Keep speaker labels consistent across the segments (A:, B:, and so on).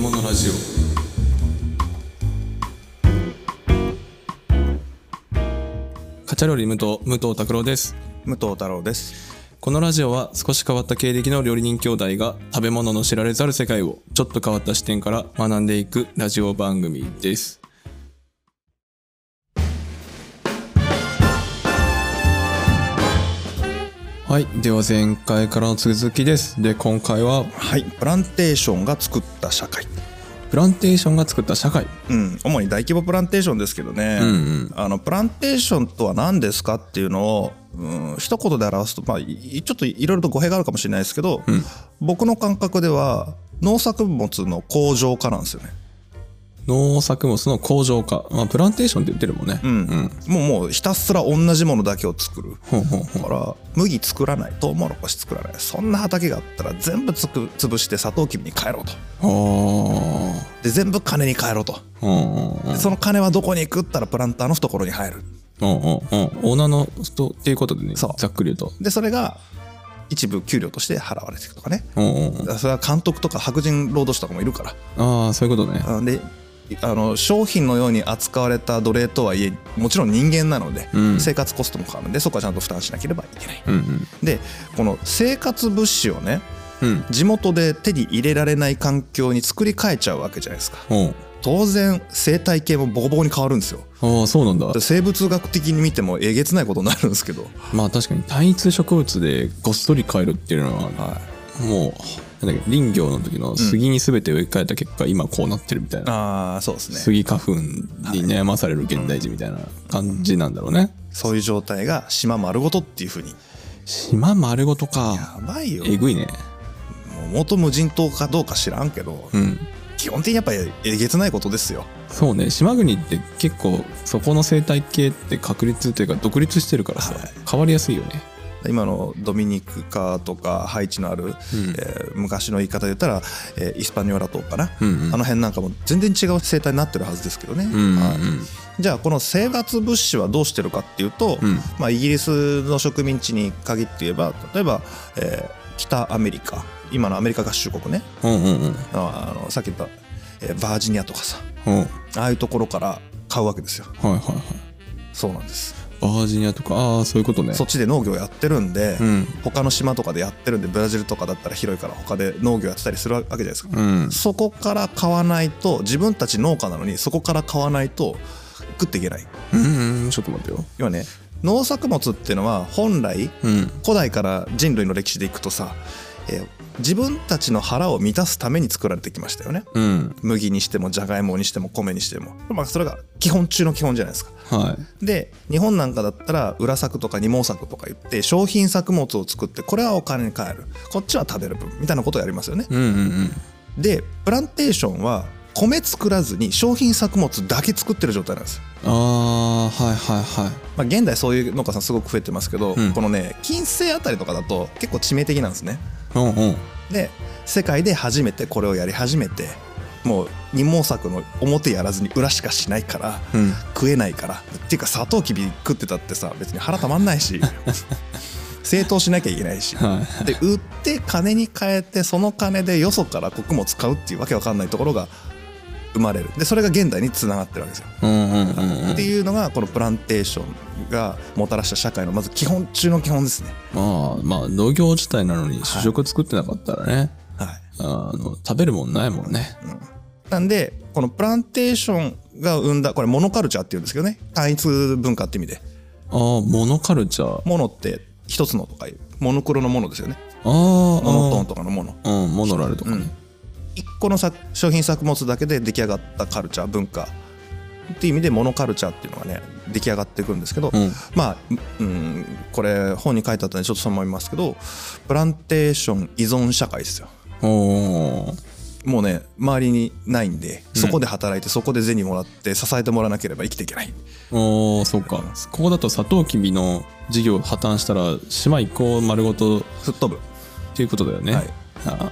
A: 物ラジオ。カチャ料理無糖武藤拓郎です。
B: 武藤太郎です。
A: このラジオは少し変わった経歴の料理人兄弟が食べ物の知られざる世界をちょっと変わった視点から学んでいくラジオ番組です。はい。では前回からの続きです。で今回は
B: はい。プランテーションが作った社会
A: プランテーションが作った社会。
B: うん。主に大規模プランテーションですけどね、
A: うんうん。
B: あのプランテーションとは何ですかっていうのをうん一言で表すと、まあ、いちょっといろいろと語弊があるかもしれないですけど、僕の感覚では農作物の工場化なんですよね。
A: 農作物の工場化、まあ、プランテーションって言ってるもんね。
B: うん。もうもうひたすら同じものだけを作る。だから麦作らないトウモロコシ作らない。そんな畑があったら全部つく潰してサトウキビに変えろと。
A: あ
B: で全部金に変えろ
A: うんうんうん。
B: でその金はどこに行くったらプランターの懐に入る。
A: うんうんうん。オーナーの人っていうことでねざっくり言うと。
B: でそれが一部給料として払われていくとかね。それは監督とか白人労働者とかもいるから。
A: ああそういうことね。
B: あであの商品のように扱われた奴隷とはいえもちろん人間なので、
A: うん。
B: 生活コストもかかるんでそこはちゃんと負担しなければいけない。
A: うんうん
B: でこの生活物資をね
A: うん。
B: 地元で手に入れられない環境に作り変えちゃうわけじゃないですか。当然生態系もボコボコに変わるんですよ。
A: ああそうなんだ。
B: で生物学的に見てもえげつないことになるんですけど。
A: まあ確かに単一植物でごっそり変えるっていうのは
B: は
A: もうなんだっけ林業の時の杉に全て植え替えた結果、今こうなってるみたいな。
B: ああそうですね。
A: 杉花粉に悩まされる現代人みたいな感じなんだろうね
B: そういう状態が島丸ごとっていうふうに。
A: 島丸ごとか。
B: やばいよ。
A: えぐいね。
B: もう元無人島かどうか知らんけど、
A: うん。
B: 基本的にやっぱりえげつないことですよ。
A: そうね。島国って結構そこの生態系って確立というか独立してるからさ、
B: はい。
A: 変わりやすいよね
B: 今のドミニクカとかハイチのある、えー昔の言い方で言ったら、えーイスパニョラ島かな、
A: うんうん。
B: あの辺なんかも全然違う生態になってるはずですけどね、
A: うんうんうん。
B: はい。じゃあこの生活物資はどうしてるかっていうと、
A: うん。
B: まあ、イギリスの植民地に限って言えば例えば、えー北アメリカ。今のアメリカ合衆国ね。
A: うんうんうん。
B: ああのさっき言った、えーバージニアとかさ。
A: うん。はい
B: ああいうところから買うわけですよ。
A: はいはい。
B: そうなんです
A: バージニアとかああそういうことね。
B: そっちで農業やってるんで、
A: うん。
B: 他の島とかでやってるんでブラジルとかだったら広いから他で農業やってたりするわけじゃないですか、
A: うん。
B: そこから買わないと自分たち農家なのにそこから買わないと食っていけない。
A: うんうんちょっと待ってよ。
B: 要はね農作物っていうのは本来
A: うん。
B: 古代から人類の歴史でいくとさ、えー自分たちの腹を満たすために作られてきましたよね。
A: うん。
B: 麦にしてもじゃがいもにしても米にしても、まあ、それが基本中の基本じゃないですか。
A: はい。
B: で日本なんかだったら裏作とか二毛作とか言って商品作物を作ってこれはお金に換える。こっちは食べる分みたいなことをやりますよね。
A: うんうんうん。
B: でプランテーションは米作らずに商品作物だけ作ってる状態なんです。
A: ああはいはいはい。
B: まあ、現代そういう農家さんすごく増えてますけど、
A: うん。
B: このね金星あたりとかだと結構致命的なんですね
A: うんうん。
B: で世界で初めてこれをやり始めてもう二毛作の表やらずに裏しかしないから、
A: うん。
B: 食えないから。っていうかサトウキビ食ってたってさ別に腹たまんないし 正当しなきゃいけないし、
A: はい。
B: で売って金に換えてその金でよそから穀物買うっていうわけわかんないところが生まれる。でそれが現代につながってるわけですよ、
A: うんうんうんうん。
B: っていうのがこのプランテーションがもたらした社会のまず基本中の基本ですね。
A: まあまあ農業自体なのに主食作ってなかったらね、
B: はい。
A: あの食べるもんないもんね。
B: なんでこのプランテーションが生んだこれモノカルチャーっていうんですけどね。単一文化って意味で。
A: ああモノカルチャー。あ
B: モノって一つのとかいうモノクロのものですよね。
A: あ
B: モノトーンとかのもの
A: あうんモノラルとかね、
B: 一個のさ商品作物だけで出来上がったカルチャー文化。っていう意味でモノカルチャーっていうのがね出来上がってくるんですけど、
A: うん。
B: まあ、うん、これ本に書いてあったんでちょっとそう思いますけどプランテーション依存社会ですよ。
A: おお
B: もうね周りにないんでそこで働いてそこで銭もらって支えてもらわなければ生きていけない。
A: おーそっか。ここだとサトウキビの事業破綻したら島一個丸ごとっ
B: 吹っ飛ぶ。
A: ていうことだよね、
B: はい。
A: あ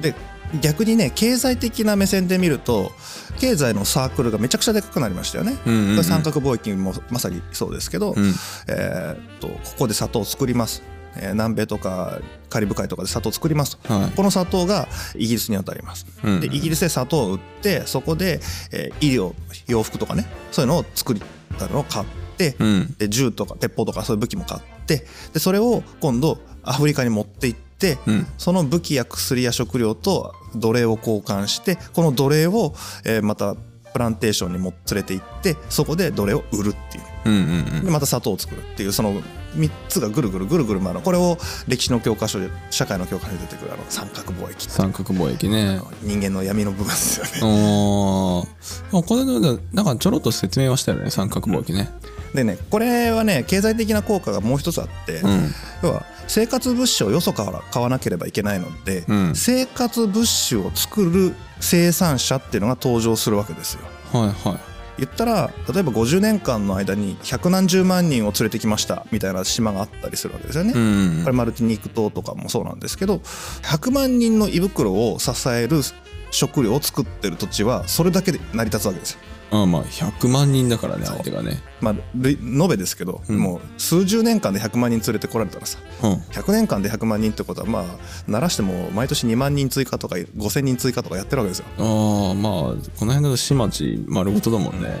B: で逆にね経済的な目線で見ると経済のサークルがめちゃくちゃでかくなりましたよね、
A: うんうん
B: 三角貿易もまさにそうですけど、
A: うん。
B: えーっとここで砂糖を作ります。えー南米とかカリブ海とかで砂糖を作りますと、
A: はい。
B: この砂糖がイギリスに渡ります、
A: うん。
B: でイギリスで砂糖を売ってそこで、えー医療洋服とかねそういうのを作ったのを買って、
A: うん。
B: で銃とか鉄砲とかそういう武器も買ってでそれを今度アフリカに持って行って、
A: うん。
B: その武器や薬や食料と奴隷を交換してこの奴隷を、えーまたプランテーションにも連れて行ってそこで奴隷を売るっていう。
A: うんうん
B: でまた砂糖を作るっていうその3つがぐるぐるぐるぐる回る。これを歴史の教科書で社会の教科書に出てくるあの三角貿易
A: 三角貿易ね。
B: 人間の闇の部分ですよね。
A: おー。あこれでなんかちょろっと説明はしたよね三角貿易ね。
B: でねこれはね経済的な効果がもう一つあって、
A: うん。
B: 要は生活物資をよそから買わなければいけないので、
A: うん
B: 生活物資を作る生産者っていうのが登場するわけですよ。
A: はいはい
B: 言ったら例えば50年間の間に百何十万人を連れてきましたみたいな島があったりするわけですよね。
A: うん
B: これマルティニーク島とかもそうなんですけど100万人の胃袋を支える食料を作ってる土地はそれだけで成り立つわけですよ。
A: あまあ100万人だからね相手がね。
B: まあ、累延べですけど、
A: ん。
B: もう数十年間で100万人連れてこられたらさ
A: うん。
B: 100年間で100万人ってことはまあ鳴らしても毎年2万人追加とか5,000人追加とかやってるわけですよ。
A: ああまあこの辺だと市町丸ごとだもんね。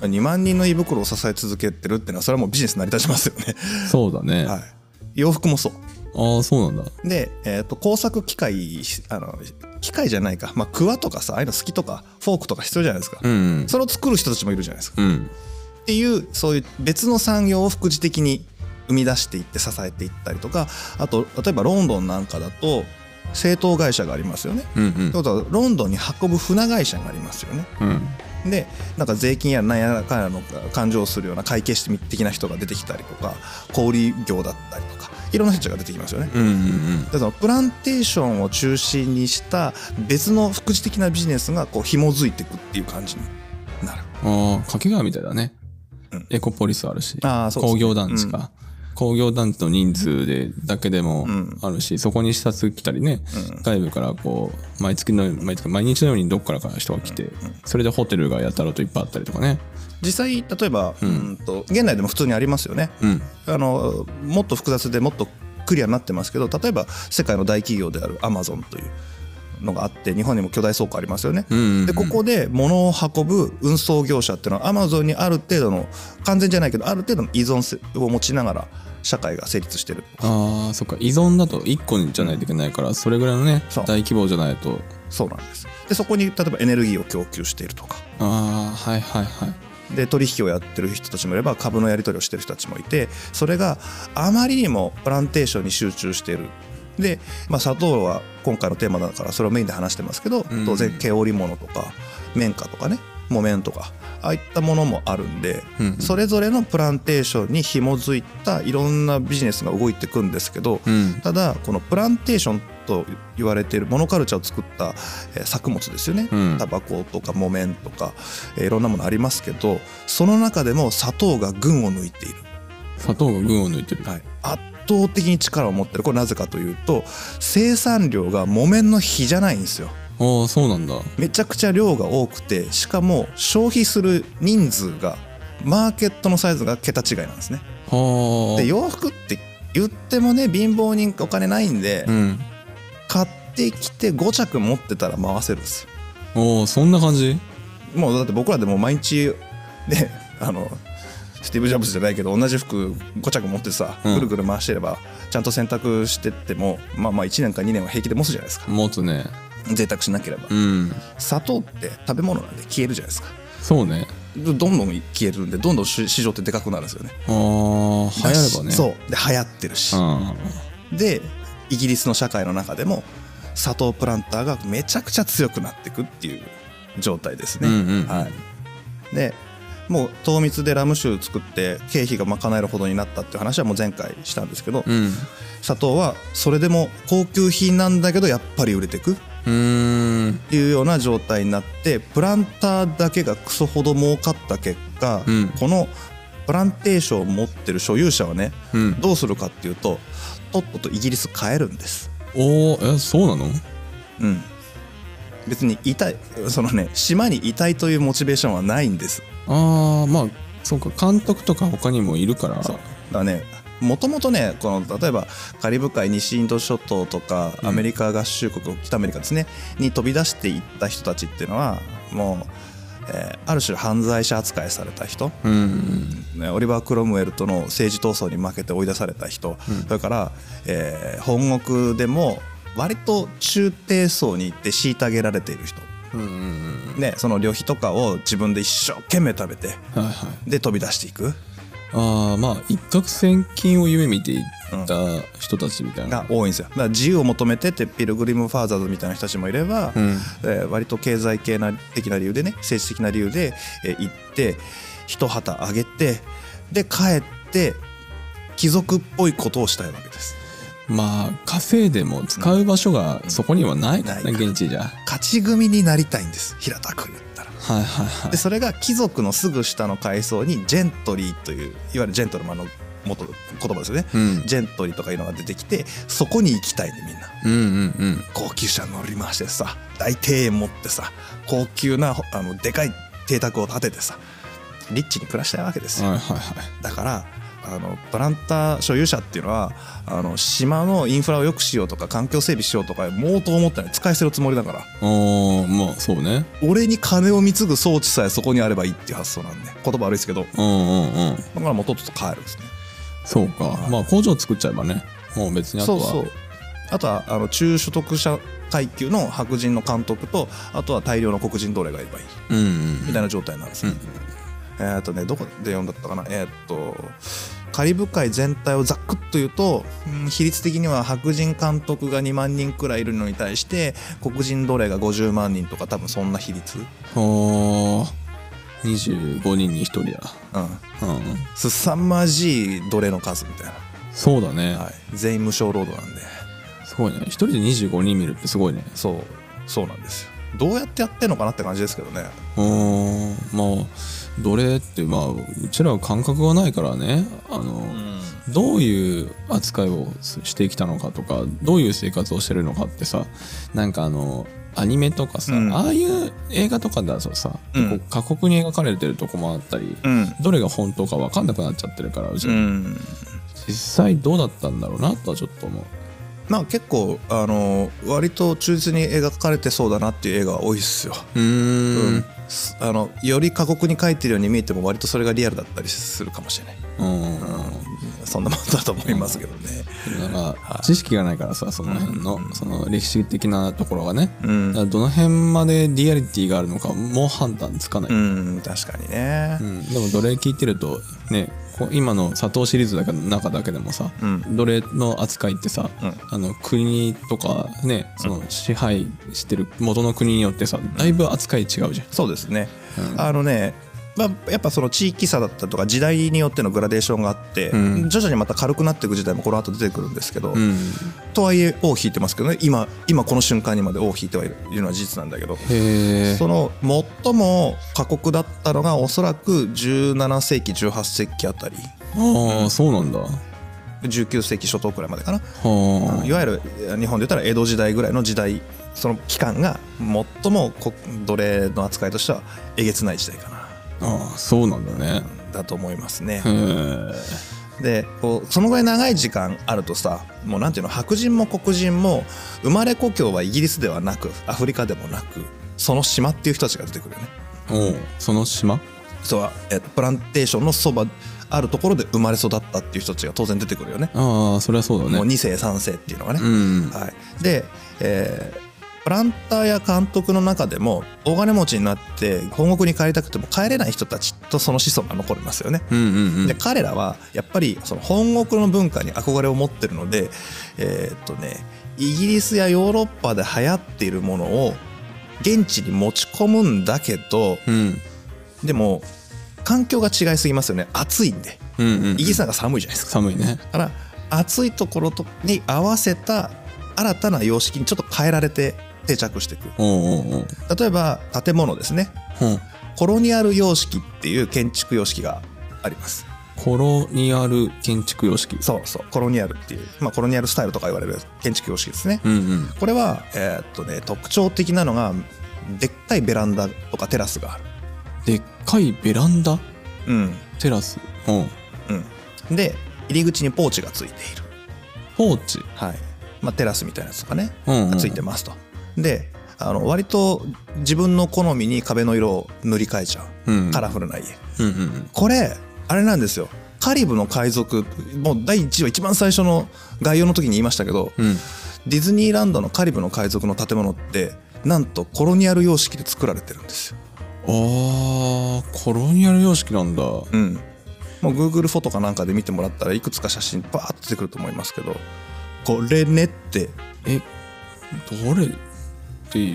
B: 2万人の胃袋を支え続けてるっていうのはそれはもうビジネス成り立ちますよね。
A: そうだね、
B: はい、洋服もそう。
A: ああそうなんだ。
B: で、えー、と工作機械あの機械じゃないか、まあ、クワとかさああいうの好きとかフォークとか必要じゃないですか、
A: うん
B: それを作る人たちもいるじゃないですか、
A: うん。
B: っていうそういう別の産業を副次的に生み出していって支えていったりとかあと例えばロンドンなんかだと製糖会社がありますよね。
A: うん
B: ってことはロンドンに運ぶ船会社がありますよね。
A: うん。
B: でなんか税金やなんやらやの勘定するような会計士的な人が出てきたりとか小売業だったりとかいろんな人たちが出てきますよね。
A: うんうんうん。
B: でそのプランテーションを中心にした別の副次的なビジネスがこう紐づいていくっていう感じになる。
A: ああ掛川みたいだね、
B: うん。
A: エコポリスあるし。
B: あーそうね。
A: 工業団地か、工業団地の人数でだけでも
B: ん。
A: あるし、そこに視察来たりね、外部からこう毎月の毎月毎日のようにどっからか人が来て、それでホテルがやたらといっぱいあったりとかね
B: 実際例えば、うん、と現代でも普通にありますよね。
A: うん
B: あのもっと複雑でもっとクリアになってますけど例えば世界の大企業であるアマゾンというのがあって日本にも巨大倉庫ありますよね。
A: うんうんうん
B: でここで物を運ぶ運送業者っていうのはアマゾンにある程度の完全じゃないけどある程度の依存性を持ちながら社会が成立してる。
A: ああそっか依存だと1個じゃないといけないからそれぐらいのね大規模じゃないと
B: そうなんです。でそこに例えばエネルギーを供給しているとか。
A: ああはいはいはい
B: で取引をやってる人たちもいれば株のやり取りをしてる人たちもいてそれがあまりにもプランテーションに集中している。で、まあ、砂糖は今回のテーマだからそれをメインで話してますけど、
A: ん。
B: 当然毛織物とか綿花とかね木綿とかああいったものもあるんで、
A: うんうん。
B: それぞれのプランテーションに紐づいたいろんなビジネスが動いていくんですけど、
A: うん。
B: ただこのプランテーションと言われているモノカルチャーを作ったえー作物ですよね、
A: うん。
B: タバコとか木綿とか、えーいろんなものありますけどその中でも砂糖が群を抜いている、
A: 砂糖が群を抜いてる、
B: 圧倒的に力を持ってる。これなぜかというと生産量が木綿の比じゃないんですよ。
A: ああそうなんだ。
B: めちゃくちゃ量が多くてしかも消費する人数がマーケットのサイズが桁違いなんですね。
A: はあ
B: で洋服って言ってもね貧乏人お金ないんで、
A: うん
B: 買ってきて5着持ってたら回せるんですよ。
A: おおそんな感じ？
B: もうだって僕らでも毎日ね あのスティーブ・ジョブズじゃないけど同じ服5着持ってさ
A: うん。
B: ぐるぐる回してればちゃんと洗濯してってもまあまあ1年か2年は平気で持つじゃないですか。
A: 持つね。
B: 贅沢しなければ。
A: うん。
B: 砂糖って食べ物なんで消えるじゃないですか。
A: そうね。
B: どどんどん消えるんでどんどん市市場ってでかくなるんですよね。
A: ああ流行ればね。
B: そう。で流行ってるし。
A: うん。
B: でイギリスの社会の中でも砂糖プランターがめちゃくちゃ強くなっていくっていう状態ですね。
A: うんうんうん。
B: はい、でもう糖蜜でラム酒作って経費が賄えるほどになったっていう話はもう前回したんですけど、
A: うん。
B: 砂糖はそれでも高級品なんだけどやっぱり売れていくっていうような状態になってプランターだけがクソほど儲かった結果、
A: うん。
B: このプランテーションを持ってる所有者はね、
A: うん。
B: どうするかっていうととっととイギリス帰るんです。
A: おおえそうなの？
B: うん、別にいたいそのね島にいたいというモチベーションはないんです。
A: ああまあそうか監督とか他にもいるから。
B: そう。だねもともとねこの例えばカリブ海西インド諸島とかアメリカ合衆国、北アメリカですねに飛び出していった人たちっていうのはもう、えーある種犯罪者扱いされた人、
A: うん。
B: ねオリバー・クロムウェルとの政治闘争に負けて追い出された人、それから、えー本国でも割と中低層に行って虐げられている人、
A: うんうんうん
B: ね、その旅費とかを自分で一生懸命食べて
A: はいはい。
B: で飛び出していく。
A: ああまあ一攫千金を夢見ていった人たちみたいな、
B: が多いんですよ。だから自由を求めてってピルグリム・ファーザーズみたいな人たちもいれば、
A: うん。
B: えー割と経済系な的な理由でね政治的な理由で、えー行って一旗あげてで帰って貴族っぽいことをしたいわけです。
A: まあ稼いでも使う場所がそこにはないからね、
B: ないから。
A: 現地じゃ。
B: 勝ち組になりたいんです。平たく言ったら。
A: はいはいはい。
B: でそれが貴族のすぐ下の階層にジェントリーといういわゆるジェントルマンの元言葉ですよね、
A: うん。
B: ジェントリーとかいうのが出てきてそこに行きたいねみんな。
A: うんうんうん。
B: 高級車乗り回してさ大庭園持ってさ高級なあのでかい邸宅を建ててさリッチに暮らしたいわけですよ。
A: はいはいはい。
B: だからあのプランター所有者っていうのはあの島のインフラを良くしようとか環境整備しようとかもうと思ってない使い捨てるつもりだから。
A: おーまあそうね。
B: 俺に金を貢ぐ装置さえそこにあればいいっていう発想なんで。言葉悪いですけど。
A: うんうんうん。
B: だからもうとっとと帰るんですね
A: そうか。まあ工場作っちゃえばね。もう別にあとは。
B: そうそう。あとはあの中所得者階級の白人の監督とあとは大量の黒人奴隷がいればいい
A: うんうん
B: みたいな状態なんですね、えーっとねどこで読んだったかな？えーっとカリブ海全体をざっくっと言うと、うん比率的には白人監督が2万人くらいいるのに対して黒人奴隷が50万人とか多分そんな比率、
A: おー25人に1人だ
B: うん、
A: うん。
B: すさまじい奴隷の数みたい
A: そうだね、
B: な、はい、全員無償労働なんで。す
A: ごいね。1人で25人見るってすごいね。
B: そう。そうなんですよ。どうやってやってんのかなって感じですけどね。
A: うーん。まあ奴隷ってまあうちらは感覚がないからね。あの、どういう扱いをしてきたのかとかどういう生活をしてるのかってさなんかあのアニメとかさ、
B: うん。
A: ああいう映画とかだとさ、
B: うん。
A: 過酷に描かれてるとこもあったり、
B: うん。
A: どれが本当か分かんなくなっちゃってるからうちら、
B: うん。
A: 実際どうだったんだろうなとはちょっと思う。
B: まあ結構あの割と忠実に描かれてそうだなっていう映画が多いっすよ。
A: うーん。
B: すあのより過酷に描いてるように見えても割とそれがリアルだったりするかもしれない。
A: うん
B: そんなもんだと思いますけどね。
A: なんか知識がないからさその辺のその歴史的なところがね、
B: うん。
A: どの辺までリアリティがあるのかもう判断つかない、
B: うん確かにね。
A: うん。でも奴隷聞いてるとね今の佐藤シリーズだけの中だけでもさ、
B: うん。
A: 奴隷の扱いってさ、
B: うん。
A: あの国とかねその支配してる元の国によってさだいぶ扱い違うじゃん。
B: そうですね、あのねまあ、やっぱその地域差だったりとか時代によってのグラデーションがあって、
A: うん。
B: 徐々にまた軽くなっていく時代もこの後出てくるんですけど、
A: うん、
B: とはいえ尾を引いてますけどね。今今この瞬間にまで尾を引いてはいるのは事実なんだけどその最も過酷だったのがおそらく17世紀18世紀あたり。
A: ああそうなんだ。は
B: 19世紀初頭くらいまでかな。
A: あ。
B: いわゆる日本で言ったら江戸時代ぐらいの時代その期間が最もこ奴隷の扱いとしてはえげつない時代かな
A: ああそうなんだね。
B: だと思いますねでこうそのぐらい長い時間あるとさもうなんていうの白人も黒人も生まれ故郷はイギリスではなくアフリカでもなくその島っていう人たちが出てくるよね。
A: おうその島？
B: そうえっとプランテーションのそばあるところで生まれ育ったっていう人たちが当然出てくるよね。
A: ああそれはそうだね。
B: もう2世3世っていうのがね。
A: うん
B: はい、で、えープランターや監督の中でも大金持ちになって本国に帰りたくても帰れない人たちとその子孫が残りますよね。
A: うんうんうん
B: で彼らはやっぱりその本国の文化に憧れを持ってるのでえーっとねイギリスやヨーロッパで流行っているものを現地に持ち込むんだけど
A: うん
B: でも環境が違いすぎますよね暑いんで
A: うんうん
B: イギリスなんか寒いじゃないですか。
A: 寒いね。
B: だから暑いところとに合わせた新たな様式にちょっと変えられて定着していく例えば建物ですね。
A: うん。
B: コロニアル様式っていう建築様式があります。
A: コロニアル建築様式。
B: そうそう。コロニアルっていう、まあ、コロニアルスタイルとか言われる建築様式ですね、
A: うんうん。
B: これは、えーっとね、特徴的なのがでっかいベランダとかテラスがある。
A: でっかいベランダ？
B: うん。
A: テラス？うん。
B: うん。で入り口にポーチがついている。
A: ポーチ？
B: はい。まあ、テラスみたいなやつとかね、
A: うんうん。
B: ついてますとであの割と自分の好みに壁の色を塗り替えちゃう、
A: うん。
B: カラフルな家。
A: うんうん
B: これあれなんですよ。カリブの海賊もう第1話一番最初の概要の時に言いましたけど、
A: うん。
B: ディズニーランドのカリブの海賊の建物ってなんとコロニアル様式で作られてるんですよ。
A: あーコロニアル様式なんだ。
B: うん。もう Google フォトかなんかで見てもらったらいくつか写真バーッと出てくると思いますけどこれねって。
A: えどれ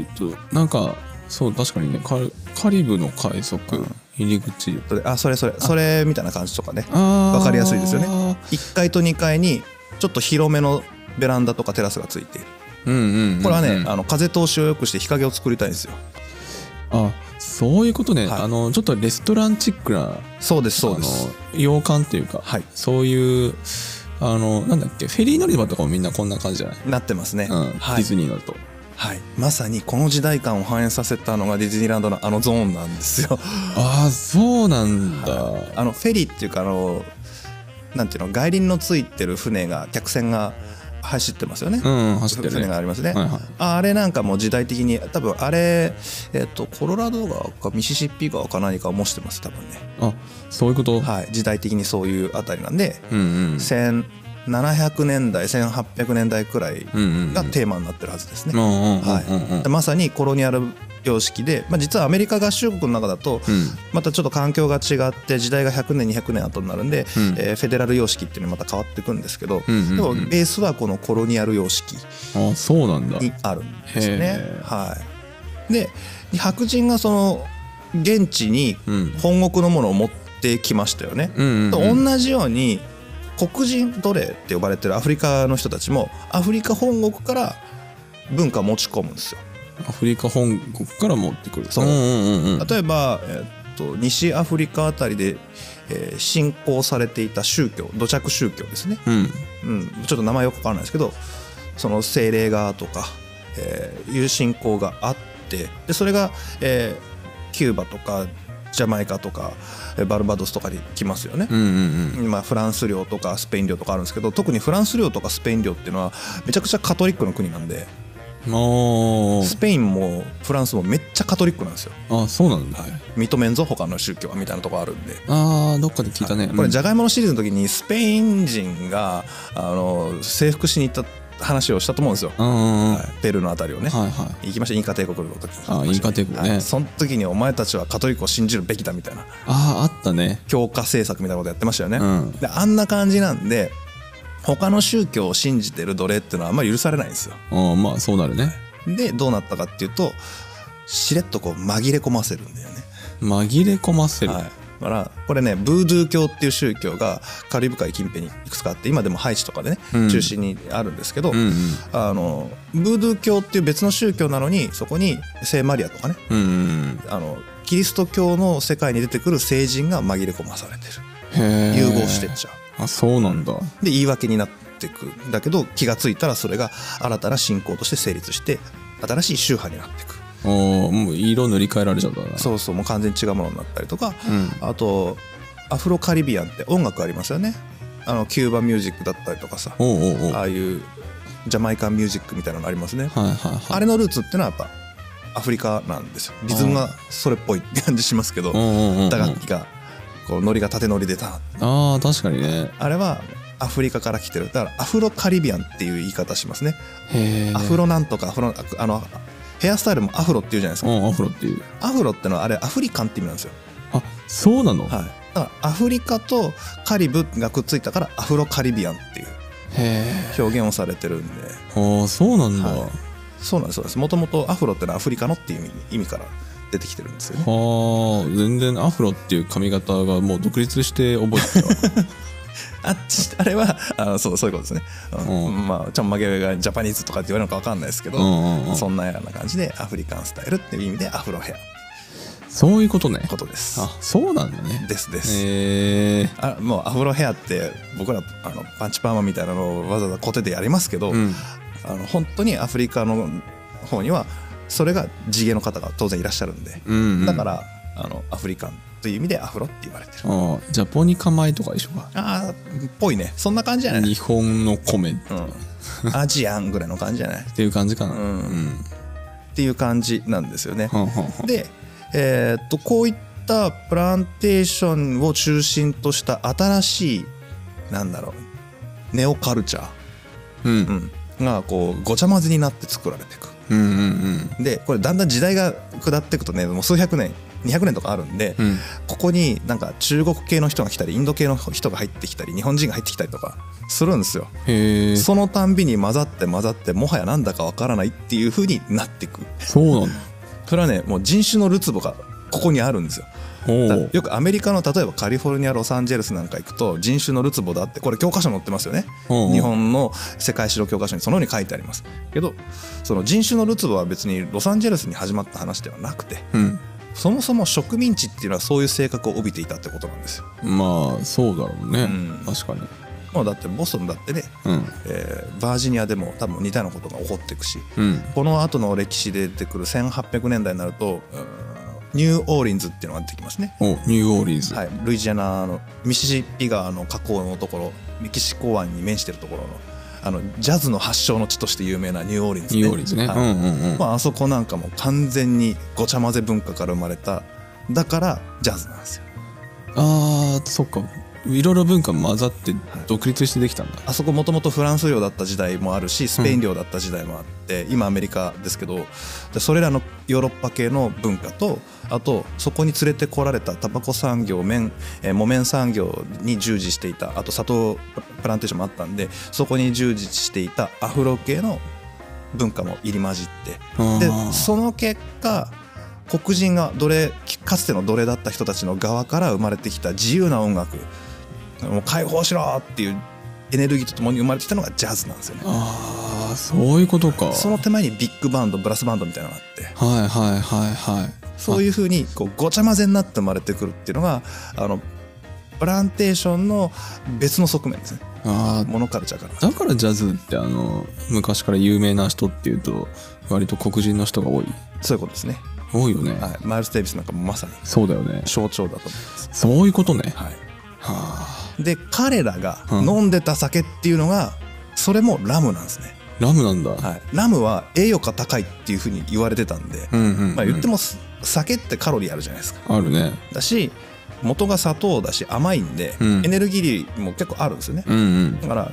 A: っていうとなんかそう確かにねカカリブの海賊入り口。
B: それあそれそれそれみたいな感じとかね。
A: あー。
B: わかりやすいですよね。1階と2階にちょっと広めのベランダとかテラスがついている。
A: うんうんうんうん。
B: これはね、あの風通しを良くして日陰を作りたいんですよ。
A: あそういうことね、
B: はい。
A: あのちょっとレストランチックな
B: そうですそうです。
A: 洋館っていうか、
B: はい。
A: そういうあのなんだっけフェリー乗り場とかもみんなこんな感じじゃない、
B: なってますね、
A: うん。
B: はい。
A: ディズニー乗ると
B: はい、まさにこの時代感を反映させたのがディズニーランドのあのゾーンなんですよ。
A: ああそうなんだ、
B: あのフェリーっていうかあのなんていうの外輪のついてる船が客船が走ってますよね、
A: うん走ってるね。
B: 船がありますね、
A: はいはい。
B: あれなんかも時代的に多分あれ、えっとコロラド川かミシシッピ川か何かを模してます多分ね。
A: あそういうこと、
B: はい時代的にそういうあたりなんで、
A: うんうん
B: 1700年代1800年代くらいがテーマになってるはずですね、まさにコロニアル様式で、まあ、実はアメリカ合衆国の中だと、
A: うん。
B: またちょっと環境が違って時代が100年200年後になるんで、
A: うん。
B: えーフェデラル様式っていうのにまた変わっていくんですけど、でもベースはこのコロニアル様式
A: あそうなんだ。
B: にあるんですね。はい、で白人がその現地に
A: うん。
B: 本国のものを持ってきましたよね。と同じように黒人奴隷って呼ばれてるアフリカの人たちもアフリカ本国から文化を持ち込むんですよ。
A: アフリカ本国から持ってくる。
B: そう。例えば、えっと西アフリカあたりで、えー信仰されていた宗教土着宗教ですね、
A: うん。
B: うん、ちょっと名前よくわからないですけどその精霊がとか、えーいう信仰があってでそれが、えーキューバとかジャマイカとかえーバルバドスとかに来ますよね。
A: うんうんうん。
B: まあ、フランス領とかスペイン領とかあるんですけど特にフランス領とかスペイン領っていうのはめちゃくちゃカトリックの国なんで
A: あ
B: スペインもフランスもめっちゃカトリックなんですよ。
A: ああそうなんだ、
B: 認めんぞ他の宗教はみたいなとこあるんで。
A: ああどっかで聞いたね、
B: これじ
A: ゃ
B: ゃがいものシリーズの時にスペイン人があの征服しに行った話をしたと思うんですよ、はい。ペルーのあたりをね、
A: はいはい。
B: 行きました。インカ帝国の時。に
A: あインカ帝国ね。
B: はい。その時にお前たちはカトリックを信じるべきだみたいな。
A: あああったね。
B: 強化政策みたいなことやってましたよね、
A: うん。
B: であんな感じなんで他の宗教を信じてる奴隷っていうのはあんまり許されないんですよ。
A: ああまあそうなるね。
B: でどうなったかっていうとしれっとこう紛れ込ませるんだよね。
A: 紛れ込ませる、
B: はい、だからこれねブードゥー教っていう宗教がカリブ海近辺にいくつかあって今でもハイチとかでね、
A: うん。
B: 中心にあるんですけど、あのブードゥー教っていう別の宗教なのにそこに聖マリアとかねあのキリスト教の世界に出てくる聖人が紛れ込まされてる。融合してっちゃう。
A: あそうなんだ。
B: で言い訳になってくんだけど気がついたらそれが新たな信仰として成立して新しい宗派になっていく
A: おーもう色塗り替えられちゃったな
B: そうそうもう完全に違うものになったりとか、
A: うん。
B: あとアフロカリビアンって音楽ありますよね。あのキューバミュージックだったりとかさ。
A: おうおうおう。はい
B: ああいうジャマイカンミュージックみたいなのありますね、
A: はいはい
B: あれのルーツっていうのはやっぱアフリカなんですよ。リズムがそれっぽいって感じしますけど打楽器がこうノリが縦ノリでた
A: ああ確かにね。
B: あれはアフリカから来てる。だからアフロカリビアンっていう言い方しますね。アフロなんとかアフロあのヘアスタイルもアフロっていうじゃないですか。
A: うんアフロっていう。
B: アフロってのはあれアフリカンって意味なんですよ。
A: あそうなの、
B: はい。だからアフリカとカリブがくっついたからアフロカリビアンっていう表現をされてるんで。
A: ああそうなんだ、
B: はい。そうなんですそうです。もともとアフロってのはアフリカのっていう意味から出てきてるんですよね。
A: はあ全然アフロっていう髪型がもう独立して覚えてたわ
B: あっちあれはあそうそういうことですね、うん。
A: うん。
B: まあちょんまげがジャパニーズとかって言われるのか分かんないですけど、
A: うんうんうん。
B: そんなような感じでアフリカンスタイルっていう意味でアフロヘア。
A: そういうことね。
B: ことです。
A: あそうなんだね。
B: ですです、
A: へえ
B: あもうアフロヘアって僕らあのパンチパーマみたいなのをわざわざコテでやりますけど、
A: うん。
B: あの本当にアフリカの方にはそれが地毛の方が当然いらっしゃるんで、
A: うんうん。
B: だからあのアフリカンという意味でアフロって言われてる。
A: ああジャポニカ米とか一緒か？
B: ああっぽいね。そんな感じじゃない、
A: 日本の米っ
B: うん、アジアンぐらいの感じじゃない？
A: ていう感じかな。うん。
B: っていう感じなんですよね。
A: はんはんはん
B: で、えーっとこういったプランテーションを中心とした新しいなんだろうネオカルチャ
A: うん。
B: ー、うん、がこうごちゃ混ぜになって作られていく。
A: うんうん。
B: でこれだんだん時代が下っていくとねもう数百年200年とかあるんで、
A: うん。
B: ここになんか中国系の人が来たりインド系の人が入ってきたり日本人が入ってきたりとかするんですよ。そのたんびに混ざって混ざってもはやなんだかわからないっていう風になっていく。
A: そうなんだ。
B: それはねもう人種のるつぼがここにあるんですよ。よくアメリカの例えばカリフォルニアロサンゼルスなんか行くと人種のるつぼだってこれ教科書に載ってますよね。日本の世界史の教科書にそのように書いてあります。けどその人種のるつぼは別にロサンゼルスに始まった話ではなくて
A: うん
B: そもそも植民地っていうのはそういう性格を帯びていたってことなんですよ。
A: まあそうだろうね、
B: うん。
A: 確かに。
B: もうだってボストンだってね、
A: うん。
B: えーバージニアでも多分似たようなことが起こっていくし
A: うん。
B: この後の歴史で出てくる1800年代になるとうんニューオーリンズっていうのが出てきますね。
A: おニューオーリンズ、
B: はい、ルイジアナのミシシッピ川の河口のところメキシコ湾に面してるところのあのジャズの発祥の地として有名なニューオーリンズ、ね、
A: ニューオーリンズね、
B: はい。
A: うんうんうん、
B: まあ、あそこなんかも完全にごちゃ混ぜ文化から生まれただからジャズなんですよ。
A: あーそっかいろいろ文化混ざって独立してできたんだ、
B: あそこもともとフランス領だった時代もあるしスペイン領だった時代もあって、今アメリカですけどでそれらのヨーロッパ系の文化とあとそこに連れてこられたタバコ産業麺、えー木綿産業に従事していたあと砂糖プランテーションもあったんでそこに従事していたアフロ系の文化も入り混じってでその結果黒人が奴隷かつての奴隷だった人たちの側から生まれてきた自由な音楽もう解放しろっていうエネルギーとともに生まれてきたのがジャズなんですよね。
A: あーそういうことか。
B: その手前にビッグバンドブラスバンドみたいなのがあって。
A: はいはいはいはい。
B: そういうふうにこうごちゃ混ぜになって生まれてくるっていうのがあのプランテーションの別の側面ですね。
A: あー。
B: モノカルチャーから。
A: だからジャズってあの昔から有名な人っていうと割と黒人の人が多い。
B: そういうことですね。
A: 多いよね、
B: はい、マイルス・デイビスなんかもまさに
A: そうだよね。
B: 象徴だと思います。
A: そういうことね。
B: はい。
A: はあ
B: で彼らが
A: うん。
B: 飲んでた酒っていうのがそれもラムなんですね、
A: ラムなんだ、
B: はい、ラムは栄養価高いっていうふうに言われてたんで、
A: うんうん、うん、
B: まあ、言ってもす酒ってカロリーあるじゃないですか。
A: あるね。
B: だし元が砂糖だし甘いんで、
A: うん。
B: エネルギーも結構あるんですよね。
A: うんうん。
B: だから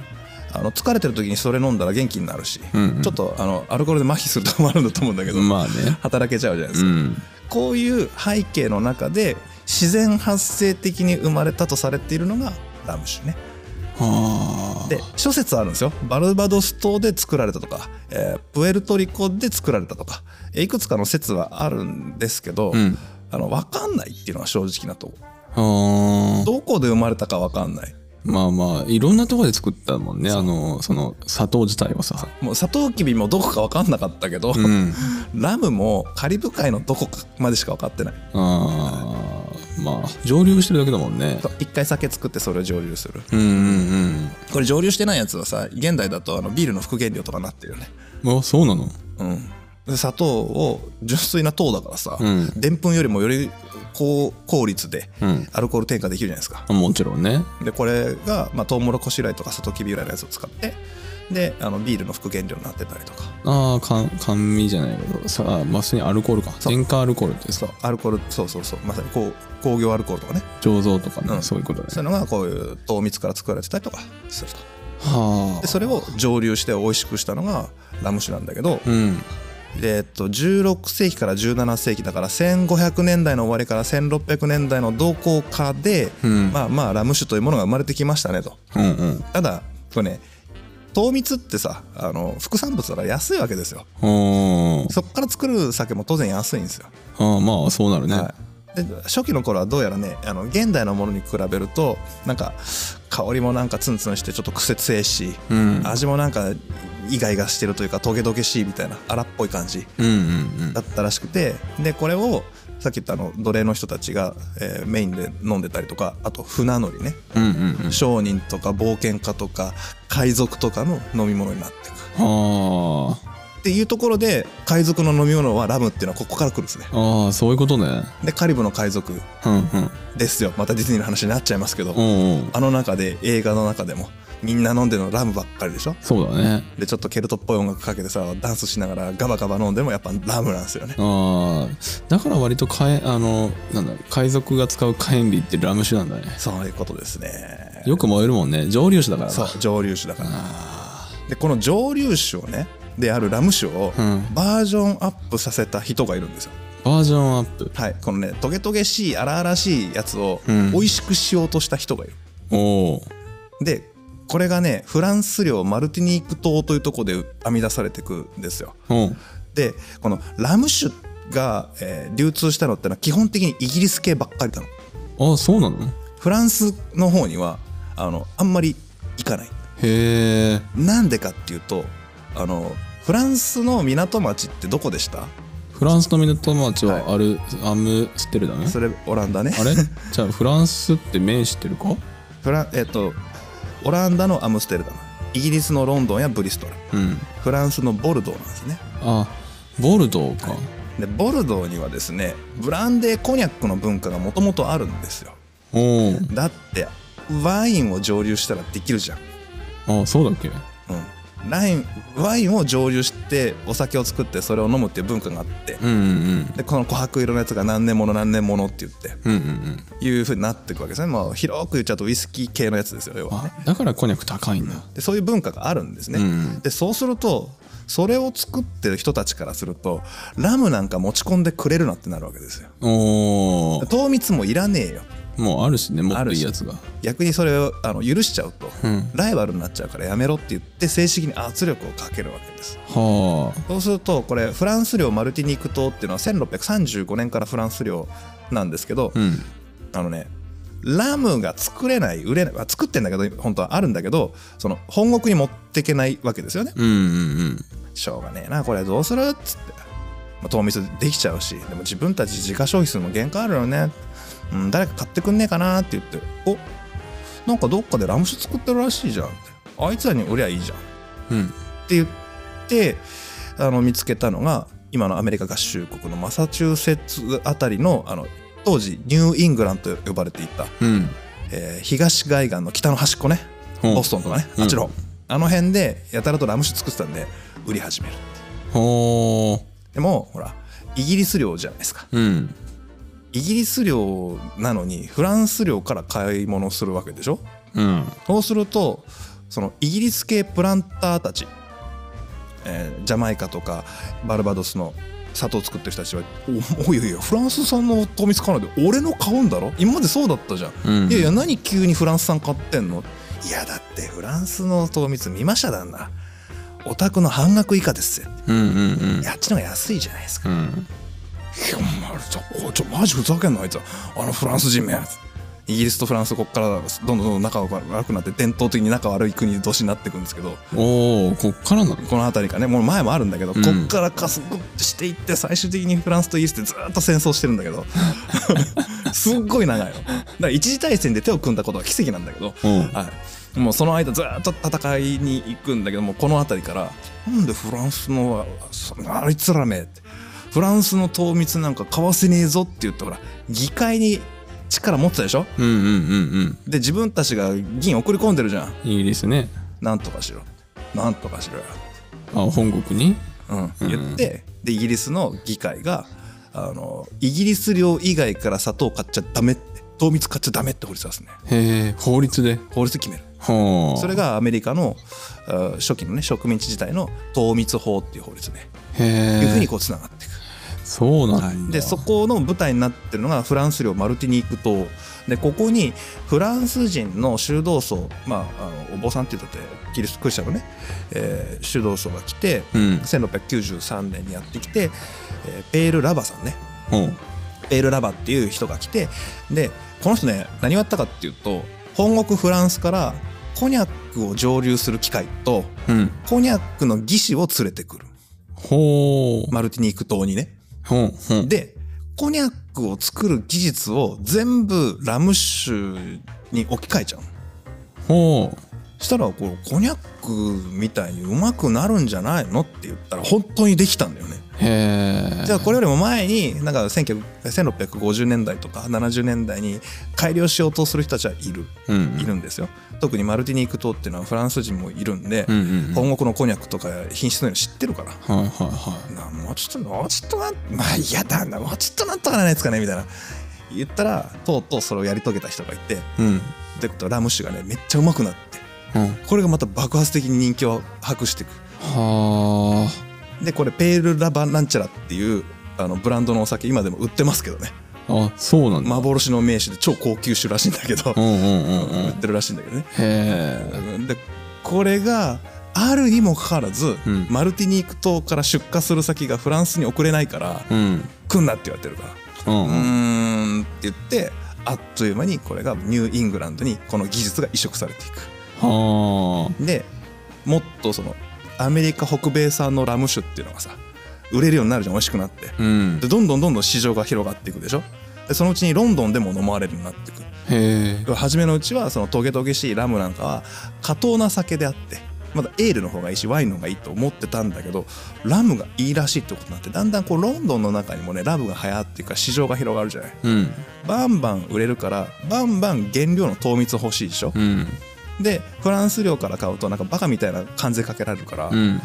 B: あの疲れてる時にそれ飲んだら元気になるし、
A: うんうん。
B: ちょっとあのアルコールで麻痺するとこもあるんだと思うんだけど、
A: まあね。
B: 働けちゃうじゃないですか、
A: うん。
B: こういう背景の中で自然発生的に生まれたとされているのがラム酒ね。
A: はあ。
B: で諸説あるんですよ。バルバドス島で作られたとか、えープエルトリコで作られたとかえーいくつかの説はあるんですけど、
A: うん。
B: あの分かんないっていうのが正直なとこ。
A: はあ。
B: どこで生まれたか分かんない。
A: まあまあいろんなところで作ったもんね。あのその砂糖自体はさ。
B: もうサトウキビもどこか分かんなかったけど、
A: うん。
B: ラムもカリブ海のどこかまでしか分かってない。
A: ああまあ蒸留してるだけだもんね。
B: 一回酒作ってそれを蒸留する。
A: うんうん
B: これ蒸留してないやつはさ現代だとあのビールの副原料とかなってるよね。
A: うんあそうなの？
B: うん。で砂糖を純粋な糖だからさ
A: うん。
B: でんぷんよりもより高効率で
A: うん。
B: アルコール添加できるじゃないですか。
A: もちろんね。
B: でこれが、まあ、トウモロコシ由来とかサトウキビ由来のやつを使ってであのビールの副原料になってたりとか。
A: ああ甘甘味じゃないけど。さあまあ普通にアルコールか。塩化アルコールってさ
B: そうアルコールそうそうそう。まさにこう工業アルコールとかね。
A: 醸造とかね、
B: うん。
A: そういうことだね。
B: そういうのがこういう糖蜜から作られてたりとかすると。
A: は
B: でそれを蒸留して美味しくしたのがラム酒なんだけど。
A: あうん。
B: でえっと、16世紀から17世紀だから1500年代の終わりから1600年代のどこかで、
A: うん。
B: まあまあラム酒というものが生まれてきましたねと。
A: うんうん。
B: ただこれね糖蜜ってさあの副産物だから安いわけですよ。
A: あ
B: そこから作る酒も当然安いんですよ、
A: ああまあそうなるね、
B: はい、で初期の頃はどうやらねあの現代のものに比べるとなんか香りもなんかツンツンしてちょっと癖強いし、
A: うん。
B: 味もなんかイガイガしてるというかトゲトゲしいみたいな荒っぽい感じだったらしくてでこれをさっき言ったあの奴隷の人たちが、えーメインで飲んでたりとかあと船乗りね。
A: うんうんうん。
B: 商人とか冒険家とか海賊とかの飲み物になっていく。っ
A: はあ。
B: てっていうところで海賊の飲み物はラムっていうのはここから来るんですね。
A: ああそういうことね。
B: でカリブの海賊。
A: うんうん。
B: ですよ。またディズニーの話になっちゃいますけど、
A: うんうん。
B: あの中で映画の中でもみんな飲んでるのラムばっかりでしょ？
A: そうだね。
B: でちょっとケルトっぽい音楽かけてさダンスしながらガバガバ飲んでもやっぱラムなんですよね。
A: ああだから割とかえあのなんだ海賊が使う火炎瓶ってラム酒なんだね。
B: そういうことですね。
A: よく燃えるもんね。蒸留酒だから
B: そう蒸留酒だから。でこの蒸留酒をねであるラム酒を
A: うん。
B: バージョンアップさせた人がいるんですよ。
A: バージョンアップ。
B: はいこのねトゲトゲしい荒々しいやつを
A: うん。
B: 美味しくしようとした人がいる、
A: おお
B: でこれがねフランス領マルティニーク島というところで編み出されていくんですよ。
A: お
B: でこのラム酒が、えー流通したのってのは基本的にイギリス系ばっかりなの。
A: あそうなの？
B: フランスの方にはあのあんまり行かない。
A: へえ
B: なんでかっていうとあのフランスの港町ってどこでした？
A: フランスの港町はある、アムステルダム
B: それオランダね。
A: あれ？じゃあフランスって面知ってるか？
B: フランえっとオランダのアムステルダム。イギリスのロンドンやブリストル。
A: うん。
B: フランスのボルドーなんですね。
A: あボルドーか、
B: でボルドーにはですねブランデーコニャックの文化がもともとあるんですよ。
A: お
B: だってワインを蒸留したらできるじゃん、
A: おあそうだっけ？
B: うん、ラインワインを蒸留してお酒を作ってそれを飲むっていう文化があって
A: うんうん
B: でこの琥珀色のやつが何年もの何年ものって言って
A: うんうんうん。
B: いうふうになっていくわけですね。もう広く言っちゃうとウイスキー系のやつですよ要は。ね
A: あだからコニャク高いんだ。
B: でそういう文化があるんですね、
A: うん
B: でそうするとそれを作ってる人たちからするとラムなんか持ち込んでくれるなってなるわけですよ。糖蜜もいらねえよ
A: もうあるしねもっといいやつが。
B: 逆にそれをあの許しちゃうと、
A: うん。
B: ライバルになっちゃうからやめろって言って正式に圧力をかけるわけです。
A: はあ。
B: そうするとこれフランス領マルティニーク島っていうのは1635年からフランス領なんですけど、
A: うん。
B: あのねラムが作れない売れないまあ作ってんだけど本当はあるんだけどその本国に持ってけないわけですよね。
A: うんうんうん。
B: しょうがねえなこれどうするっつって、まあ、糖蜜できちゃうしでも自分たち自家消費するのも限界あるよね、うん、誰か買ってくんねえかなって言っておなんかどっかでラム酒作ってるらしいじゃんって。あいつらに売りゃいいじゃん。っ
A: うん。
B: て言ってあの見つけたのが今のアメリカ合衆国のマサチューセッツあたりのあの当時ニューイングランドと呼ばれていた、
A: うん。
B: えー東海岸の北の端っこね。ボストンとかね。あっちの方、あの辺でやたらとラム酒作ってたんで売り始める
A: ほ
B: でもほらイギリス領じゃないですか。
A: ううん
B: イギリス領なのにフランス領から買い物するわけでしょ？
A: うん。
B: そうするとそのイギリス系プランターたち、えージャマイカとかバルバドスの砂糖作ってる人たちは「おおいやいやフランス産の糖蜜買わないで俺の買うんだろ？今までそうだったじゃん、
A: うん。
B: いやいや何急にフランス産買ってんの?」いやだってフランスの糖蜜見ました旦那。お宅の半額以下ですよ
A: うんうんうん。
B: あっちの方が安いじゃないですか。
A: うん。
B: いや、お前ちょ、おちょ、マジふざけんな、あいつは。あのフランス人め。イギリスとフランス、ここからどんどんどんどん仲が悪くなって、伝統的に仲悪い国同士になっていくんですけど、
A: おおこっからなの
B: この辺りかね、もう前もあるんだけど、
A: うん
B: こっから加速していって、最終的にフランスとイギリスってずっと戦争してるんだけど、すっごい長いの。だから一次大戦で手を組んだことは奇跡なんだけど、
A: うん
B: はい。もうその間ずっと戦いに行くんだけどもこの辺りからなんでフランスのそあいつらめってフランスの糖蜜なんか買わせねえぞって言ってほら議会に力持ってたでしょ？
A: うんうんうんうん。
B: で自分たちが議員送り込んでるじゃん。
A: イギリスね。
B: なんとかしろなんとかしろよ、
A: あ本国に？
B: うん、言ってでイギリスの議会があのイギリス領以外から砂糖買っちゃダメって糖蜜買っちゃダメって法律出すね。
A: へえ法律で？
B: 法律決める。
A: はあ
B: それがアメリカのあ初期のね植民地時代の糖蜜法っていう法律ね
A: へえ。
B: いうふうにこうつながって。
A: そうなんだ。
B: でそこの舞台になってるのがフランス領マルティニーク島。でここにフランス人の修道僧まああのお坊さんって言ったってキリストクリスチャンのね、えー修道僧が来て、
A: うん。
B: 1693年にやってきて、えーペール・ラバさんね。
A: ほう
B: ペール・ラバっていう人が来てでこの人ね何をやったかっていうと本国フランスからコニャックを蒸留する機械と
A: うん。
B: コニャックの技師を連れてくる。
A: ほう。
B: マルティニーク島にねでコニャックを作る技術を全部ラム酒に置き換えちゃう。の
A: ほう。
B: したらこうコニャックみたいにうまくなるんじゃないの？って言ったら本当にできたんだよねじゃあこれよりも前になんか1900 1650年代とか70年代に改良しようとする人たちはいる、
A: うん
B: いるんですよ。特にマルティニーク島っていうのはフランス人もいるんで、
A: うんうん
B: 本国のコニャックとか品質のように知ってるから。
A: はいはいは
B: なもうちょっともうちょっとなまあ嫌だなもうちょっとなんとかならないですかねみたいな。言ったらとうとうそれをやり遂げた人がいて
A: いうん。
B: でことはラム酒がねめっちゃうまくなって
A: うん。
B: これがまた爆発的に人気を博していく。
A: は
B: でこれペールラバなんちゃらっていうあのブランドのお酒今でも売ってますけどね。
A: ああそうなんだ。
B: 幻の名酒で超高級酒らしいんだけど。
A: うんうんうんうん。
B: 売ってるらしいんだけどね。
A: へえ
B: でこれがあるにもかかわらず、
A: うん。
B: マルティニーク島から出荷する先がフランスに送れないから
A: うん。
B: 来んなって言われてるから。う
A: うん。うん
B: ーんって言ってあっという間にこれがニューイングランドにこの技術が移植されていく。
A: は
B: でもっとそのアメリカ北米産のラム酒っていうのがさ売れるようになるじゃん美味しくなって。
A: あうん。
B: でどんどんどんどん市場が広がっていくでしょでそのうちにロンドンでも飲まれるようになっていく
A: へえ
B: 初めのうちはそのトゲトゲしいラムなんかは過当な酒であってまだエールの方がいいしワインの方がいいと思ってたんだけどラムがいいらしいってことになってだんだんこうロンドンの中にもねラムが流行っていくから市場が広がるじゃない
A: うん
B: バンバン売れるからバンバン原料の糖蜜欲しいでしょ
A: うん
B: でフランス領から買うとなんかバカみたいな関税かけられるから、
A: うん。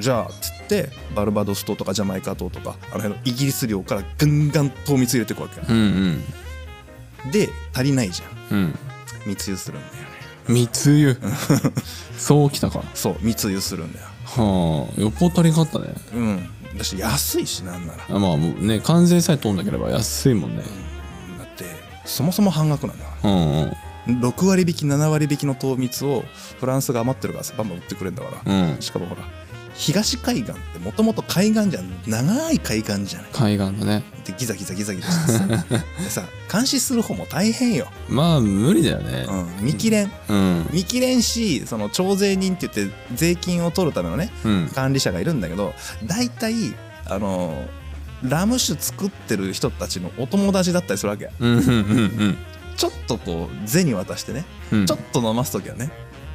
B: じゃあっつってバルバドス島とかジャマイカ島とかあの辺のイギリス領からガンガン糖蜜入れていくわけよ。
A: うん
B: で足りないじゃん。
A: うん。うん
B: 密輸するんだよね。
A: 密輸？そうきたか。
B: そう密輸するんだよ。
A: はあよっぽど足りんかったね。
B: うん。だし安いしなんなら。
A: あまあもうね関税さえ通んなければ安いもんね。
B: だってそもそも半額なんだから。
A: うんうん
B: 6割引き7割引きの糖蜜をフランスが余ってるからバンバン売ってくれるんだから、
A: うん。
B: しかもほら東海岸ってもともと海岸じゃん。長い海岸じゃない。
A: 海岸だね。
B: でギザギザギザギザしてさ。でさ監視する方も大変よ、
A: まあ無理だよね。
B: うん、見切れん。
A: うん。
B: 見切れんしその徴税人って言って税金を取るためのね
A: うん。
B: 管理者がいるんだけど大体あのラム酒作ってる人たちのお友達だったりするわけ。
A: うんうんうん
B: ちょっとこう銭渡してね、
A: うん。
B: ちょっと飲ます時はね。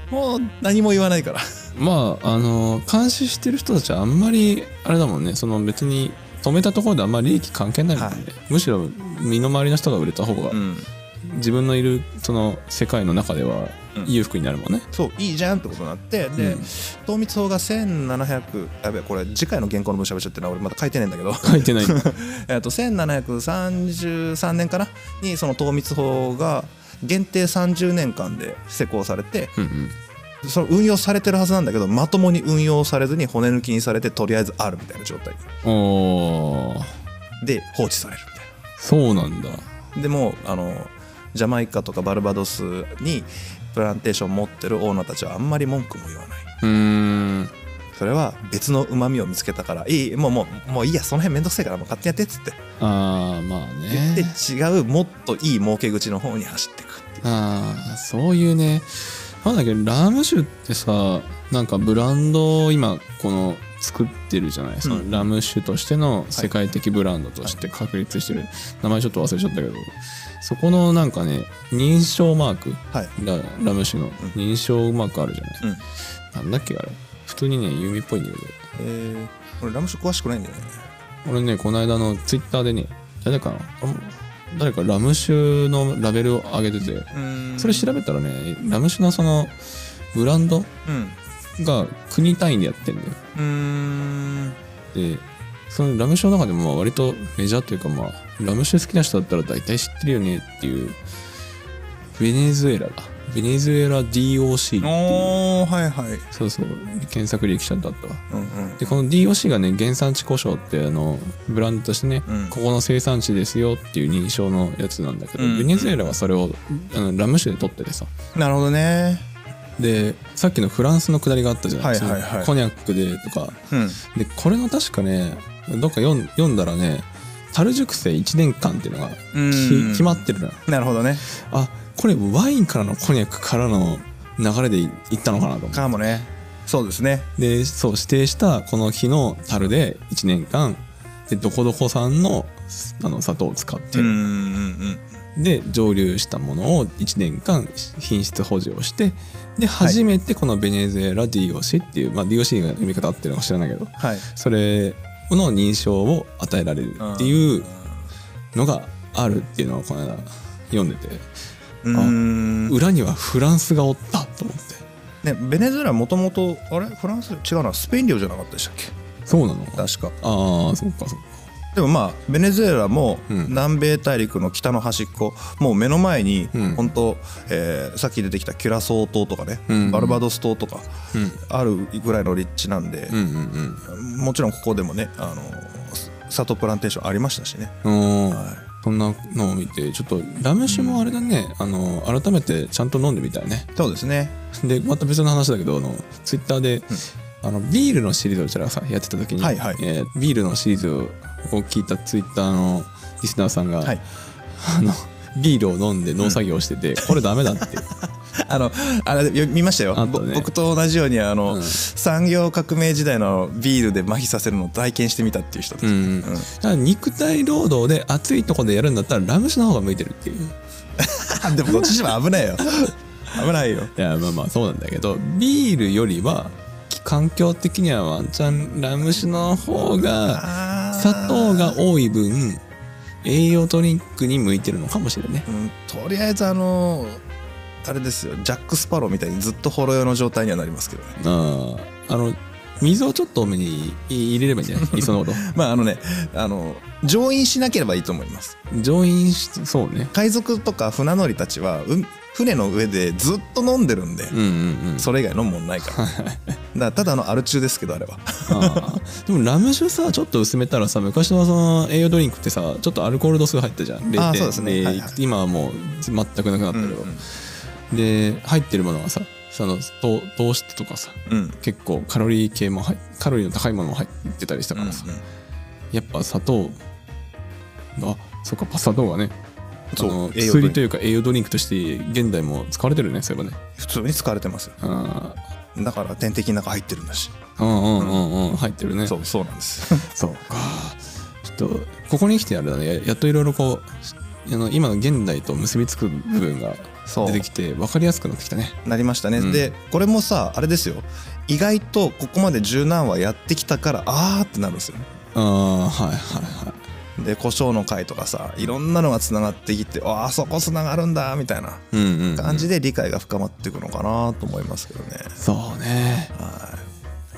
B: もう何も言わないから。
A: まああの監視してる人たちはあんまりあれだもんね。その別に止めたところであんまり利益関係ないもんね、
B: はい。
A: むしろ身の回りの人が売れた方が
B: うん。
A: 自分のいるその世界の中では
B: うん
A: 裕福になるもんね、
B: そういいじゃんってことになってで
A: うん。
B: 糖蜜法が1700やべえこれ次回の原稿の文章喋っちゃってるな俺まだ書いてねえんだけど。
A: 書いてない。
B: えっと1733年かなにその糖蜜法が限定30年間で施行されて
A: うんうん。
B: その運用されてるはずなんだけどまともに運用されずに骨抜きにされてとりあえずあるみたいな状態。で放置されるみたい
A: そうなんだ。
B: なでもあのジャマイカとかバルバドスにプランテーション持ってるオーナーたちはあんまり文句も言わない。う
A: ーん。
B: それは別のうまみを見つけたからいいもうもうもういいやその辺めんどくせえからもう勝手にやってっつって。
A: ああまあ
B: 言って
A: ね
B: 違うもっといい儲け口の方に走っていくっていう。
A: ああそういうね。なんだっけラム酒ってさなんかブランドを今この作ってるじゃないそのラム酒としての世界的ブランドとして確立してる、名前ちょっと忘れちゃったけど。そこのなんかね認証マーク
B: はい。
A: ララム酒の認証マークあるじゃない、
B: うん。
A: なんだっけあれ。普通にね弓っぽいんだけど
B: えー、俺ラム酒詳しくないんだよね。
A: 俺ねこの間のツイッターでね誰かなあ誰かラム酒のラベルを上げてて。
B: うん。
A: それ調べたらねラム酒のそのブランド
B: うん
A: が国単位でやってんだよ。
B: うーん。
A: でそのラム酒の中でもまあ割とメジャーというかまあラム酒好きな人だったら大体知ってるよねっていうベネズエラだ。ベネズエラ DOC っていう
B: おーはいはい
A: そうそう検索履歴者だったわ。
B: うんうん
A: でこの DOC がね原産地故障ってあのブランドとしてね、
B: うん
A: ここの生産地ですよっていう認証のやつなんだけど、
B: うん。
A: ベネズエラはそれをあのラム酒で取っててさ
B: なるほどね
A: でさっきのフランスのくだりがあったじゃない、
B: はいはいはい。
A: そのコニャックでとか。
B: うん。
A: でこれの確かねどっか読ん読んだらね樽熟成1年間っていうのが決まってるのよ。
B: なるほどね。
A: あこれワインからのコニャックからの流れでいったのかなと
B: かもね。そうですね。
A: でそう指定したこの日の樽で1年間でどこどこ産のあの砂糖を使ってる、
B: うんうんうん
A: で蒸留したものを1年間品質保持をしてで初めてこのベネズエラ DOC っていう、まあ、DOC が読み方合ってるのか知らないけど
B: はい。
A: それの認証を与えられるっていうのがあるっていうのをこの間読んでて
B: うーん。
A: 裏にはフランスがおったと思って。
B: ねベネズエラもともとあれ？フランス？違うな。スペイン領じゃなかったでしたっけ？
A: そうなの？
B: 確か。
A: ああそっかそっか
B: でもまあベネズエラも
A: うん。
B: 南米大陸の北の端っこもう目の前に
A: うん。
B: 本当、えーさっき出てきたキュラソー島とかね、
A: うん。
B: バルバドス島とか
A: うん。
B: あるぐらいの立地なんで
A: う、んうん
B: もちろんここでもねあの砂糖プランテーションありましたしね。は
A: そんなのを見てちょっとラム酒もあれだね、あの改めてちゃんと飲んでみたいね。
B: い、そうですね。
A: でまた別の話だけどあのツイッターで、あのビールのシリーズをうちさやってた時に、
B: はいはい。
A: えービールのシリーズを聞いたツイッターのリスナーさんが、
B: はい。
A: あのビールを飲んで農作業してて、これダメだって。
B: あのあれよ見ましたよ、
A: ね。
B: ぼ僕と同じようにあの、
A: うん。
B: 産業革命時代のビールで麻痺させるのを体験してみたっていう人です、
A: うん、だから肉体労働で暑いとこでやるんだったらラム酒の方が向いてるっていう。
B: でもどっちにも危ないよ。危ないよ。
A: いやまあまあそうなんだけどビールよりは環境的にはワンチャンラム酒の方が砂糖が多い分栄養ドリンクに向いてるのかもしれない。ね
B: うん、とりあえずあのあれですよジャック・スパローみたいにずっとほろ酔いの状態にはなりますけどね。
A: あああの水をちょっと多めに入れればいいんじゃない？いっそのこと
B: まああのねあの乗員しなければいいと思います。
A: 上飲しそうね。
B: 海賊とか船乗りたちはう船の上でずっと飲んでるんで、
A: うんうんうん。
B: それ以外飲むもんないから。ただのアル中ですけどあれは。
A: でもラム酒さちょっと薄めたらさ昔のその栄養ドリンクってさちょっとアルコール度数入ったじゃん。0.0
B: あそうですね。はいはい。
A: 今はもう全くなくなったけど、で入ってるものはさその糖糖質とかさ
B: うん。うん
A: 結構カロリー系も入カロリーの高いものも入ってたりしたからさ、
B: うんうん。
A: やっぱ砂糖あそっか砂糖がねあ
B: そう。
A: 薬というか栄養ドリンクとして現代も使われてるねそういえばね。
B: 普通に使われてますだから点滴の中入ってるんだし、
A: ーうんうんうんうん。入ってるね。
B: そうそうなんです。
A: そうか。ちょっとここに来てあれだね。ややっといろいろこうあの今の現代と結びつく部分が出てきて分かりやすくなってきたね。
B: なりましたね、
A: うん。
B: でこれもさあれですよ。意外とここまで柔軟はやってきたからあーってなるんですよ
A: ああはいはいはい
B: で胡椒の回とかさいろんなのがつながってきてああそこつながるんだみたいな
A: うんうん、うん、
B: 感じで理解が深まっていくのかなと思いますけどね、
A: そうね。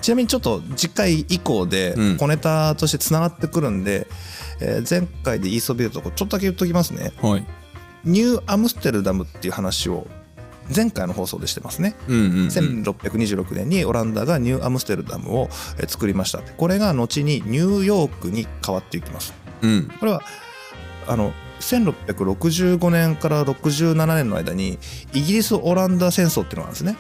B: ちなみにちょっと次回以降で
A: うん。
B: 小ネタとしてつながってくるんで、えー前回で言いそびれたとこちょっとだけ言っときますね。
A: はい。
B: ニューアムステルダムっていう話を前回の放送でしてますね。
A: うんうん、うん、
B: 1626年にオランダがニューアムステルダムをえー作りました。これが後にニューヨークに変わっていきます
A: うん。
B: これはあの1665年から67年の間にイギリス・オランダ戦争っていうのがあるんですね。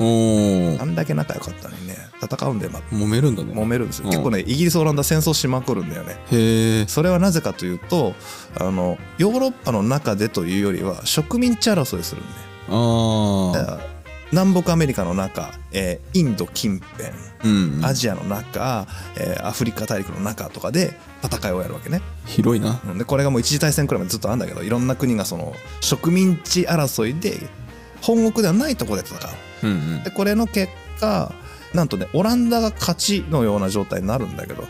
A: おお
B: あんだけ仲良かったのにね戦うんでま
A: 揉めるんだね。
B: 揉めるんですよ。
A: うん。
B: 結構ねイギリス・オランダ戦争しまくるんだよね。
A: へえ
B: それはなぜかというとあのヨーロッパの中でというよりは植民地争いするんで。
A: ああ
B: 南北アメリカの中、えーインド近辺
A: うん、うん、
B: アジアの中、えーアフリカ大陸の中とかで戦いをやるわけね。
A: 広いな
B: うんでこれがもう一次大戦くらいまでずっとあるんだけどいろんな国がその植民地争いで本国ではないところで戦う。
A: うんうん
B: でこれの結果なんとねオランダが勝ちのような状態になるんだけどこ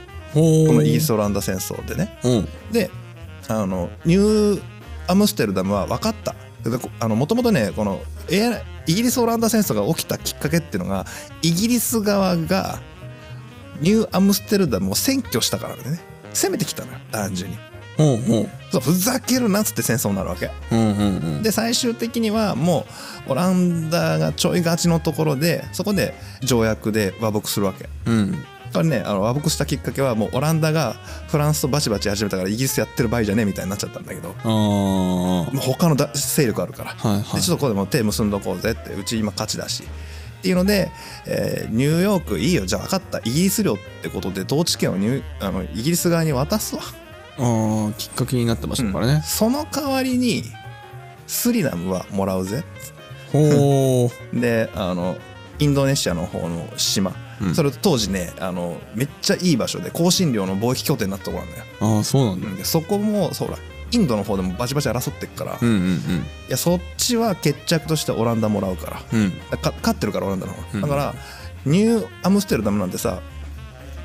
B: のイギリス・オランダ戦争でね。
A: うん
B: であのニューアムステルダムは分かった。もともとねこのイギリス・オランダ戦争が起きたきっかけっていうのがイギリス側がニューアムステルダムを占拠したからね。攻めてきたのよ単純に。
A: ほうほう。
B: そうふざけるなっつって戦争になるわけ。
A: うんうんうん。
B: で最終的にはもうオランダがちょい勝ちのところでそこで条約で和睦するわけ。
A: うん
B: これねあの和睦したきっかけはもうオランダがフランスとバチバチ始めたからイギリスやってる場合じゃねえみたいになっちゃったんだけど他のだ勢力あるから
A: はいはい。
B: でちょっとここでもう手結んどこうぜってうち今勝ちだしっていうので、えーニューヨークいいよじゃあ分かった。イギリス領ってことで統治権をニあのイギリス側に渡すわ、
A: あーきっかけになった場所だからね、
B: その代わりにスリナムはもらうぜ。
A: ほう
B: であのインドネシアの方の島、
A: うん。
B: それ当時ねあのめっちゃいい場所で香辛料の貿易拠点になったところなんだよ。
A: ああそうなんだ。
B: でそこもそうだ。インドの方でもバチバチ争ってっから、い
A: うんうん。
B: やそっちは決着としてオランダもらうから。
A: うん。うん
B: か勝ってるからオランダの方。が、
A: うん。
B: だからニューアムステルダムなんてさ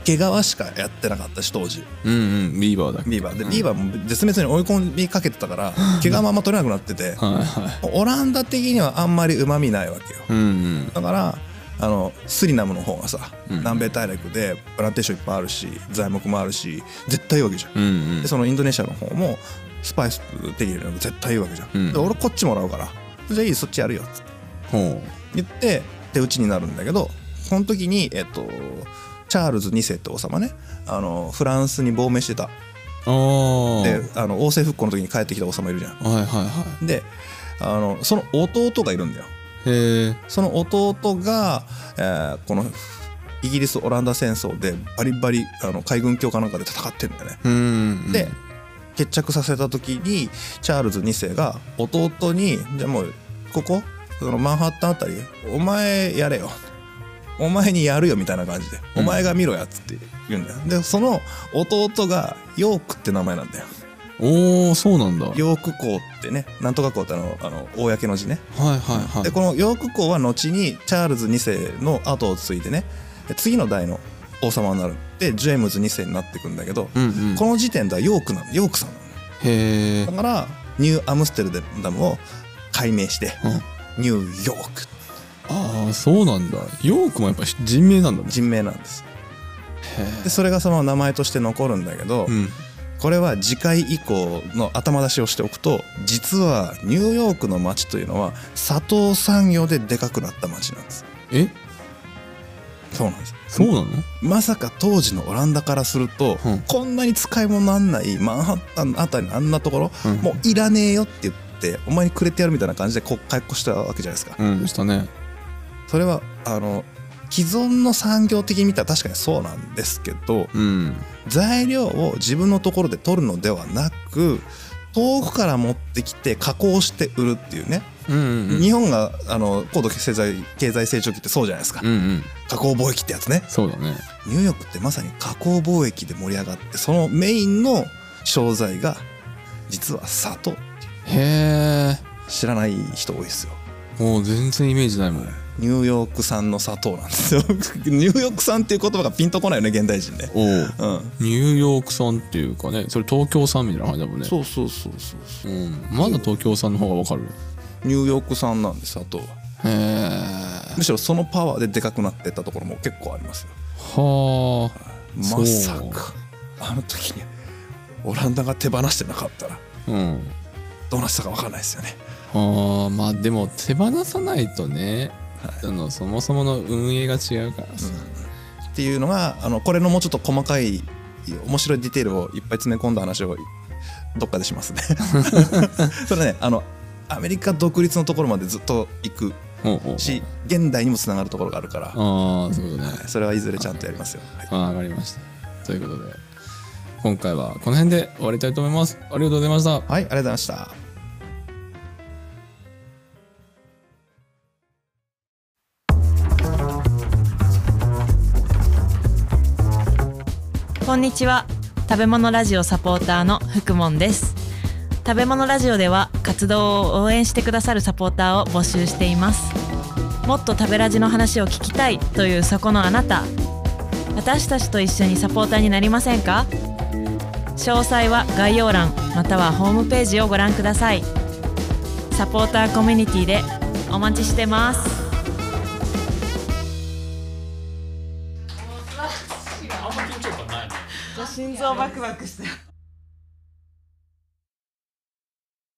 B: 毛皮しかやってなかったし当時。
A: うんうん。ビーバーだ
B: ビーバー。で
A: うん
B: ビーバーも絶滅に追い込みかけてたから 毛皮あんま取れなくなってて。
A: はいはい。
B: オランダ的にはあんまりうまみないわけよ。
A: うんうん。
B: だからあのスリナムの方がさ、
A: うん。
B: 南米大陸でプランテーションいっぱいあるし材木もあるし絶対いいわけじゃん。
A: うんうん。
B: でそのインドネシアの方もスパイス手に入れるの絶対いいわけじゃん、
A: うん。
B: で俺こっちもらうからじゃあいいそっちやるよっつって。
A: ほ
B: 言って手打ちになるんだけどその時にえっとチャールズ2世って王様ね。あのフランスに亡命してた。であの王政復興の時に帰ってきた王様いるじゃん。
A: はいはいは
B: であのその弟がいるんだよ
A: え
B: その弟が、えーこのイギリス・オランダ戦争でバリバリあの海軍強化なんかで戦ってるんだよね。
A: うんうん
B: で決着させた時にチャールズ2世が弟に「じゃあもうここ？そのマンハッタンあたりお前やれよ」お前にやるよみたいな感じで「
A: うん
B: お前が見ろや」っつって言うんだよ。でその弟がヨークって名前なんだよ。
A: おおそうなんだ。はい
B: ヨーク公ってねなんとか公ってあのあの公の字ね。
A: はいはい
B: でこのヨーク公は後にチャールズ2世の後を継いでね次の代の王様になる。でジェームズ2世になっていくんだけど、
A: うんうん。
B: この時点ではヨークなのヨークさんなの
A: へえ
B: だからニューアムステルダムを改名して
A: うん。
B: ニューヨーク。
A: ああそうなんだ。ヨークもやっぱ人名なんだね。
B: 人名なんです。
A: へ
B: でそれがその名前として残るんだけど、
A: えうん
B: これは次回以降の頭出しをしておくと実はニューヨークの町というのは砂糖産業ででかくなった町なんです。
A: え？
B: そうなんです。
A: そうなの？
B: まさか当時のオランダからすると、
A: うん。
B: こんなに使い物なんないマンハッタンあたりのあんなところ、
A: うん。
B: もういらねえよって言ってお前にくれてやるみたいな感じでこう解雇したわけじゃないですか、
A: うんしたね。
B: それはあの既存の産業的に見たら確かにそうなんですけど
A: うん。
B: 材料を自分のところで取るのではなく遠くから持ってきて加工して売るっていうね、
A: うんうんうん。
B: 日本があの高度経済経済成長期ってそうじゃないですか、
A: うんうん。
B: 加工貿易ってやつね。
A: そうだね。
B: ニューヨークってまさに加工貿易で盛り上がってそのメインの商材が実は砂糖
A: へ
B: 知らない人多いですよ。
A: えもう全然イメージないもん
B: ニューヨーク産の砂糖なんですよ。ニューヨーク産っていう言葉がピンとこないよね現代人ね。
A: おお
B: うん。
A: ニューヨーク産っていうかねそれ東京産みたいな感じだもんね。
B: そうそうそうそうそう。
A: うん。まだ東京産の方がわかる？
B: ニューヨーク産なんです砂糖は。
A: へえ。
B: むしろそのパワーででかくなってったところも結構ありますよ。
A: はあ。
B: まさかあの時にオランダが手放してなかったら
A: うん。
B: どうなってたか分かんないですよね。
A: ああ。まあでも手放さないとね、あのそもそもの運営が違うからさ、
B: っていうのがあのこれのもうちょっと細かい面白いディテールをいっぱい詰め込んだ話をどっかでしますね。それねあのアメリカ独立のところまでずっと行くし現代にもつながるところがあるから。
A: ああそういうことね
B: それはいずれちゃんとやりますよ、はい。
A: かりました。ということで今回はこの辺で終わりたいと思います。ありがとうございました。
B: はい、ありがとうございました
C: こんにちは。食べ物ラジオサポーターの福門です。食べ物ラジオでは活動を応援してくださるサポーターを募集しています。もっと食べラジの話を聞きたいというそこのあなた。私たちと一緒にサポーターになりませんか？詳細は概要欄またはホームページをご覧ください。サポーターコミュニティでお待ちしてます。心臓バクバクして。